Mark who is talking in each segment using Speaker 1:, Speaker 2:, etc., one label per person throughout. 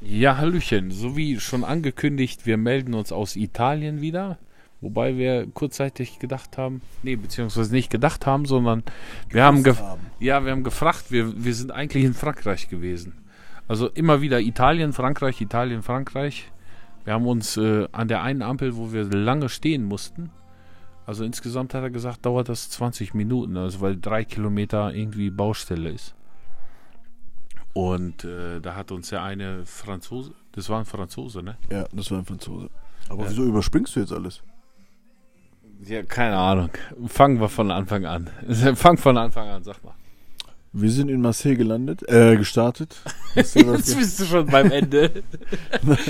Speaker 1: Ja, Hallöchen. So wie schon angekündigt, wir melden uns aus Italien wieder. Wobei wir kurzzeitig gedacht haben, nee, beziehungsweise nicht gedacht haben, sondern wir haben,
Speaker 2: haben.
Speaker 1: ja, wir haben gefragt, wir, wir sind eigentlich in Frankreich gewesen. Also immer wieder Italien, Frankreich, Italien, Frankreich. Wir haben uns äh, an der einen Ampel, wo wir lange stehen mussten, also insgesamt hat er gesagt, dauert das 20 Minuten, also weil drei Kilometer irgendwie Baustelle ist. Und äh, da hat uns ja eine Franzose, das war ein Franzose, ne?
Speaker 2: Ja, das war ein Franzose. Aber
Speaker 1: Ja.
Speaker 2: wieso überspringst du jetzt alles?
Speaker 1: Ja, keine Ahnung. Fangen wir von Anfang an. Fang von Anfang an, sag mal.
Speaker 2: Wir sind in Marseille gelandet, äh, gestartet. Du
Speaker 1: Jetzt bist du schon beim Ende.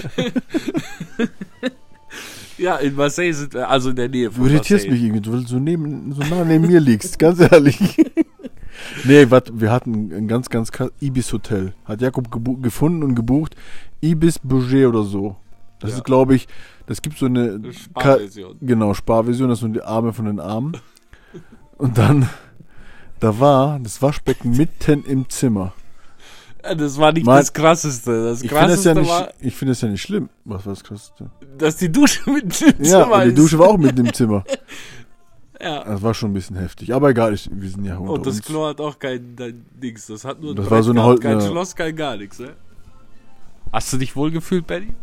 Speaker 1: ja, in Marseille sind wir, also in der Nähe
Speaker 2: Du
Speaker 1: von
Speaker 2: irritierst
Speaker 1: Marseille.
Speaker 2: mich irgendwie, weil du so, neben, so nah neben mir liegst, ganz ehrlich. Nee, warte, wir hatten ein ganz, ganz krass Ibis Hotel. Hat Jakob gefunden und gebucht. Ibis Budget oder so. Das
Speaker 1: Ja.
Speaker 2: ist, glaube ich, das gibt so eine Ka
Speaker 1: Sparversion.
Speaker 2: Genau, Sparversion, das sind die Arme von den Armen. Und dann, da war das Waschbecken mitten im Zimmer.
Speaker 1: Ja, Das war nicht
Speaker 2: Mein-
Speaker 1: das Krasseste. Das
Speaker 2: Ich finde
Speaker 1: Krasseste
Speaker 2: ja nicht, das ja nicht schlimm. Was war das Krasseste?
Speaker 1: dass die Dusche mit dem
Speaker 2: Ja,
Speaker 1: Zimmer
Speaker 2: und die
Speaker 1: ist.
Speaker 2: Dusche war auch mitten im Zimmer.
Speaker 1: Ja.
Speaker 2: Das war schon ein bisschen heftig. Aber egal, ich, wir sind ja unter
Speaker 1: Und das
Speaker 2: uns.
Speaker 1: Klo hat auch kein, Dings. Das hat nur
Speaker 2: Das war so eine
Speaker 1: gehabt, kein
Speaker 2: ja.
Speaker 1: Schloss, kein gar nichts, ne? Hast du dich wohl gefühlt, Benny?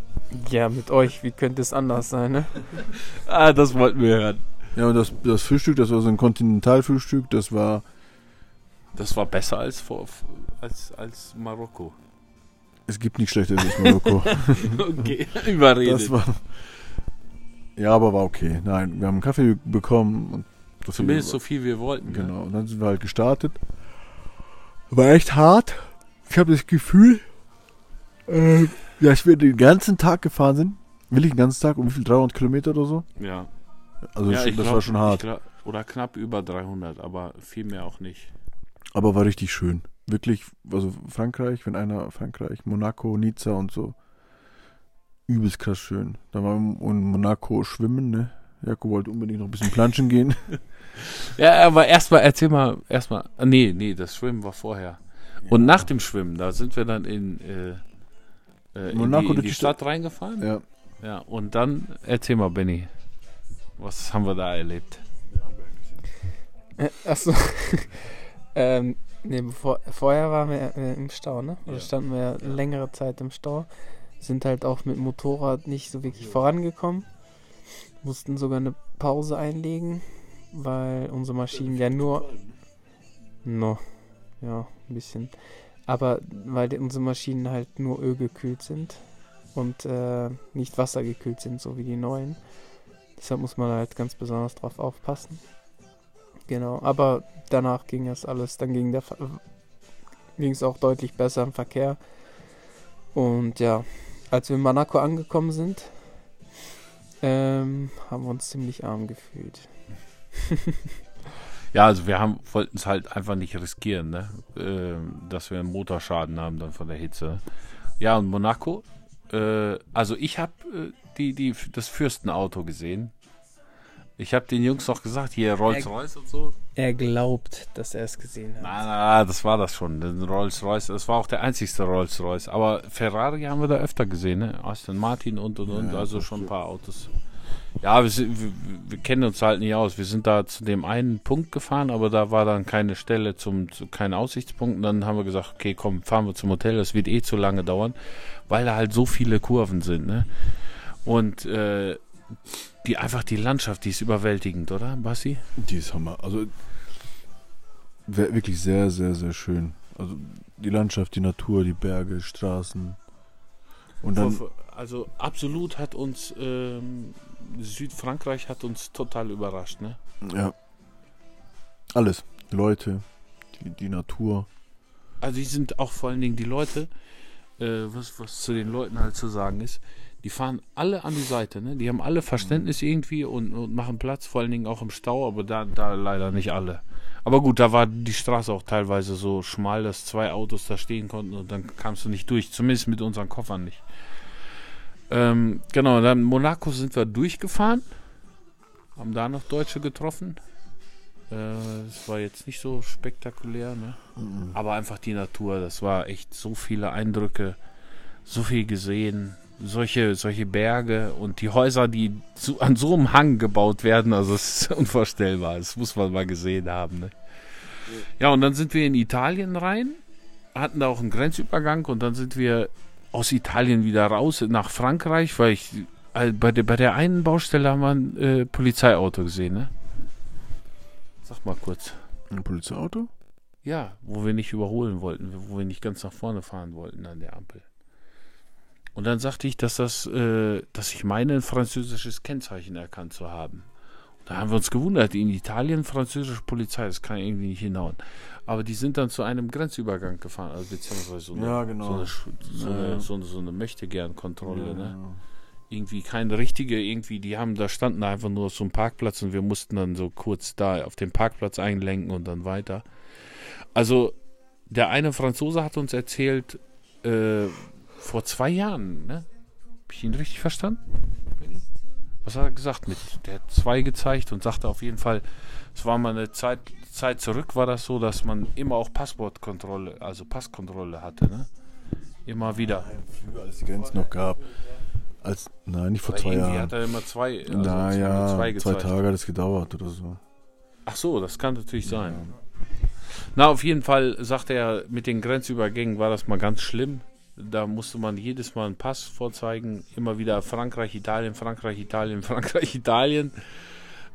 Speaker 3: Ja, mit euch, wie könnte es anders sein, ne?
Speaker 1: Ah, das wollten wir hören.
Speaker 2: Ja, und das, das Frühstück, das war so ein Kontinentalfrühstück, das war,
Speaker 1: Das war besser als vor als, als Marokko.
Speaker 2: es gibt nichts Schlechteres als Marokko.
Speaker 1: Okay, überredet.
Speaker 2: das war, ja, aber war okay. Nein, wir haben einen Kaffee bekommen und so viel-
Speaker 1: Zumindest so viel wir wollten.
Speaker 2: Genau, und dann sind wir halt gestartet. War echt hart. Ich habe das Gefühl, äh, dass wir den ganzen Tag gefahren sind. Will ich den ganzen Tag? Um wie viel? 300 Kilometer oder so?
Speaker 1: Ja.
Speaker 2: Also
Speaker 1: ja ich
Speaker 2: das
Speaker 1: glaub-
Speaker 2: war schon hart.
Speaker 1: glaub- oder knapp über 300, aber viel mehr auch nicht.
Speaker 2: Aber war richtig schön. Wirklich, also Frankreich, wenn einer Frankreich, Monaco, Nizza und so. Übelst krass schön. Da waren wir in Monaco schwimmen, ne? Jakob wollte unbedingt noch ein bisschen planschen gehen.
Speaker 1: Ja, aber erstmal erzähl mal, erstmal, ah, nee, nee, das Schwimmen war vorher. Und nach dem Schwimmen, da sind wir dann in, äh, äh, in
Speaker 2: Monaco
Speaker 1: die, in
Speaker 2: durch
Speaker 1: die
Speaker 2: die
Speaker 1: Stadt reingefahren.
Speaker 2: Ja.
Speaker 1: Ja, und dann erzähl mal, Benny, was haben wir da erlebt?
Speaker 3: Äh, Achso. ähm, nee, bevor, vorher waren wir äh, im Stau, ne? Oder
Speaker 1: Ja.
Speaker 3: standen wir längere Zeit im Stau. Sind halt auch mit Motorrad nicht so wirklich vorangekommen. Mussten sogar eine Pause einlegen, weil unsere Maschinen ja nur. No. Ja, ein bisschen. Aber weil unsere Maschinen halt nur ölgekühlt sind und äh, nicht wassergekühlt sind, so wie die neuen. Deshalb muss man halt ganz besonders drauf aufpassen. Genau, aber danach ging es alles, dann ging der Ver- ging es auch deutlich besser im Verkehr. Und ja, als wir in Monaco angekommen sind, ähm, haben wir uns ziemlich arm gefühlt.
Speaker 1: Ja, also wir wollten es halt einfach nicht riskieren, ne? Ähm, dass wir einen Motorschaden haben dann von der Hitze. Ja, und Monaco, äh, also ich habe äh, die, die, das Fürstenauto gesehen. Ich habe den Jungs noch gesagt, hier Rolls-Royce und so.
Speaker 3: Er glaubt, dass er es gesehen hat.
Speaker 1: Nein, nein, nein, das war das schon. Den Rolls-Royce, das war auch der einzigste Rolls-Royce. Aber Ferrari haben wir da öfter gesehen, ne? Aston Martin und und und,
Speaker 2: Ja,
Speaker 1: also schon ein paar Autos. Ja, wir, wir, wir kennen uns halt nicht aus. Wir sind da zu dem einen Punkt gefahren, aber da war dann keine Stelle zum, zu, kein Aussichtspunkt. Und dann haben wir gesagt, okay, komm, fahren wir zum Hotel, das wird eh zu lange dauern, weil da halt so viele Kurven sind, ne? Und äh, die einfach die Landschaft, die ist überwältigend, oder, Bassi?
Speaker 2: Die ist Hammer. Also wirklich sehr, sehr, sehr schön. Also die Landschaft, die Natur, die Berge, Straßen. Und dann,
Speaker 1: also absolut hat uns ähm, Südfrankreich hat uns total überrascht, ne?
Speaker 2: ja. Alles. Leute, die, die Natur.
Speaker 1: Also die sind auch vor allen Dingen die Leute, äh, was, was zu den Leuten halt zu sagen ist, die fahren alle an die Seite, ne? Die haben alle Verständnis irgendwie und, und machen Platz, vor allen Dingen auch im Stau, aber da, da leider nicht alle. Aber gut, da war die Straße auch teilweise so schmal, dass zwei Autos da stehen konnten und dann kamst du nicht durch, zumindest mit unseren Koffern nicht. Ähm, genau, dann Monaco sind wir durchgefahren, haben da noch Deutsche getroffen. Äh, Es war jetzt nicht so spektakulär, ne? Aber einfach die Natur, das war echt so viele Eindrücke. so viel gesehen. Solche, solche Berge und die Häuser, die so, an so einem Hang gebaut werden, also es ist unvorstellbar. Das muss man mal gesehen haben. Ne? Ja, und dann sind wir in Italien rein, hatten da auch einen Grenzübergang und dann sind wir aus Italien wieder raus nach Frankreich, weil ich äh, bei, der, bei der einen Baustelle haben wir ein äh, Polizeiauto gesehen, ne? Sag mal kurz.
Speaker 2: Ein Polizeiauto?
Speaker 1: Ja, wo wir nicht überholen wollten, wo wir nicht ganz nach vorne fahren wollten an der Ampel. Und dann sagte ich, dass das, äh, dass ich meine, ein französisches Kennzeichen erkannt zu haben. Und da haben wir uns gewundert, in Italien französische Polizei, das kann irgendwie nicht hinhauen. Aber die sind dann zu einem Grenzübergang gefahren, also beziehungsweise so eine,
Speaker 2: Ja, genau.
Speaker 1: so eine, so
Speaker 2: Ja,
Speaker 1: eine,
Speaker 2: ja.
Speaker 1: so eine, so eine Möchtegern-Kontrolle, ne?
Speaker 2: Ja.
Speaker 1: irgendwie keine richtige, irgendwie, die haben da standen einfach nur so einem Parkplatz und wir mussten dann so kurz da auf den Parkplatz einlenken und dann weiter. Also, der eine Franzose hat uns erzählt, äh, vor zwei Jahren, ne? Hab ich ihn richtig verstanden? Was hat er gesagt mit? Der hat zwei gezeigt und sagte auf jeden Fall, es war mal eine Zeit, Zeit zurück, war das so, dass man immer auch Passportkontrolle, also Passkontrolle hatte, ne? Immer wieder.
Speaker 2: Früher, als die Grenzen noch gab. Als, nein, nicht vor
Speaker 1: Weil
Speaker 2: zwei
Speaker 1: irgendwie
Speaker 2: Jahren.
Speaker 1: hat er immer zwei, also
Speaker 2: naja,
Speaker 1: zwei
Speaker 2: zwei,
Speaker 1: gezeigt.
Speaker 2: Tage hat es gedauert oder so.
Speaker 1: Ach so, das kann natürlich sein. Na, auf jeden Fall sagt er, mit den Grenzübergängen war das mal ganz schlimm. Da musste man jedes Mal einen Pass vorzeigen. Immer wieder Frankreich, Italien, Frankreich, Italien, Frankreich, Italien.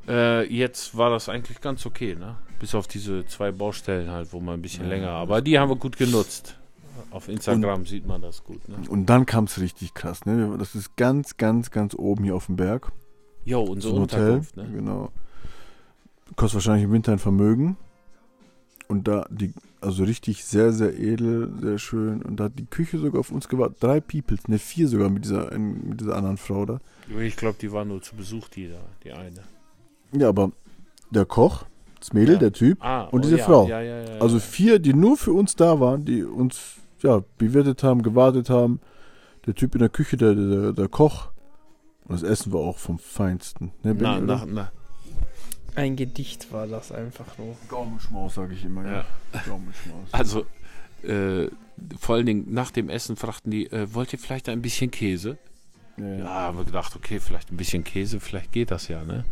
Speaker 1: Äh, jetzt war das eigentlich ganz okay, ne? Bis auf diese zwei Baustellen halt, wo man ein bisschen
Speaker 2: Ja,
Speaker 1: länger. Aber die haben wir gut genutzt. Auf Instagram sieht man das gut, ne?
Speaker 2: Und dann kam es richtig krass. Ne? Das ist ganz, ganz, ganz oben hier auf dem Berg.
Speaker 1: Jo,
Speaker 2: ein Hotel.
Speaker 1: Ne?
Speaker 2: Genau. Kostet wahrscheinlich im Winter ein Vermögen. Und da die, also richtig sehr, sehr edel, sehr schön. Und da hat die Küche sogar auf uns gewartet. Drei Peoples, ne, vier sogar mit dieser, mit dieser anderen Frau da.
Speaker 1: Ich glaube, die war nur zu Besuch, die da, die eine.
Speaker 2: Ja, aber der Koch, das Mädel,
Speaker 1: Ja.
Speaker 2: der Typ.
Speaker 1: Ah,
Speaker 2: Und diese
Speaker 1: ja,
Speaker 2: Frau.
Speaker 1: Ja,
Speaker 2: Also vier, die nur für uns da waren, die uns ja bewirtet haben, gewartet haben. Der Typ in der Küche, der, der, der Koch. Und das Essen war auch vom Feinsten. Ne,
Speaker 1: Na, na, na.
Speaker 3: Ein Gedicht war das einfach nur.
Speaker 2: Gaumenschmaus, sage ich immer.
Speaker 1: Ja.
Speaker 2: Gaumenschmaus.
Speaker 1: Also, äh, vor allen Dingen nach dem Essen fragten die, äh, wollt ihr vielleicht ein bisschen Käse?
Speaker 2: Ja,
Speaker 1: Ja,
Speaker 2: ja.
Speaker 1: haben wir gedacht, okay, vielleicht ein bisschen Käse, vielleicht geht das ja, ne?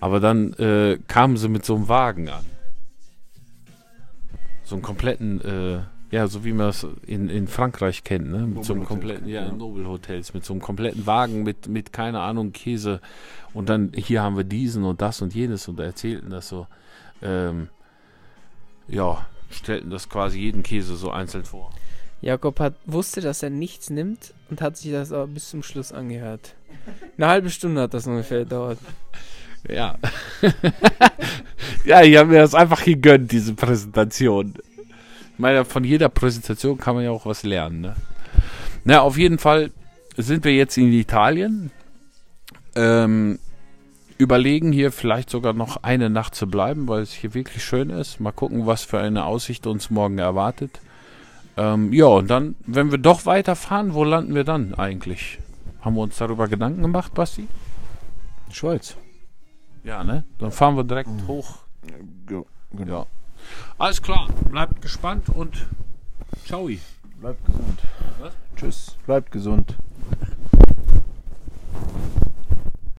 Speaker 1: Aber dann äh, kamen sie mit so einem Wagen an. So einen kompletten, äh, ja, so wie man es in, in Frankreich kennt, ne? Mit so einem kompletten, ja,
Speaker 2: ja.
Speaker 1: in Nobelhotels, mit so einem kompletten Wagen mit, mit, keine Ahnung, Käse. Und dann, hier haben wir diesen und das und jenes und erzählten das so, ähm, ja, stellten das quasi jeden Käse so einzeln vor.
Speaker 3: Jakob hat, wusste, dass er nichts nimmt und hat sich das aber bis zum Schluss angehört. Eine halbe Stunde hat das ungefähr gedauert.
Speaker 1: Ja. ja, ich habe mir das einfach gegönnt, diese Präsentation. Meine, von jeder Präsentation kann man ja auch was lernen, ne? Na, auf jeden Fall sind wir jetzt in Italien. Ähm, überlegen hier vielleicht sogar noch eine Nacht zu bleiben, weil es hier wirklich schön ist. Mal gucken, was für eine Aussicht uns morgen erwartet. Ähm, ja, und dann, wenn wir doch weiterfahren, wo landen wir dann eigentlich? Haben wir uns darüber Gedanken gemacht, Basti?
Speaker 2: Schweiz.
Speaker 1: Ja, ne? Dann fahren wir direkt hoch.
Speaker 2: Ja, genau.
Speaker 1: Ja. Alles klar. Bleibt gespannt und ciao.
Speaker 2: Bleibt gesund.
Speaker 1: Was?
Speaker 2: Tschüss. Bleibt gesund.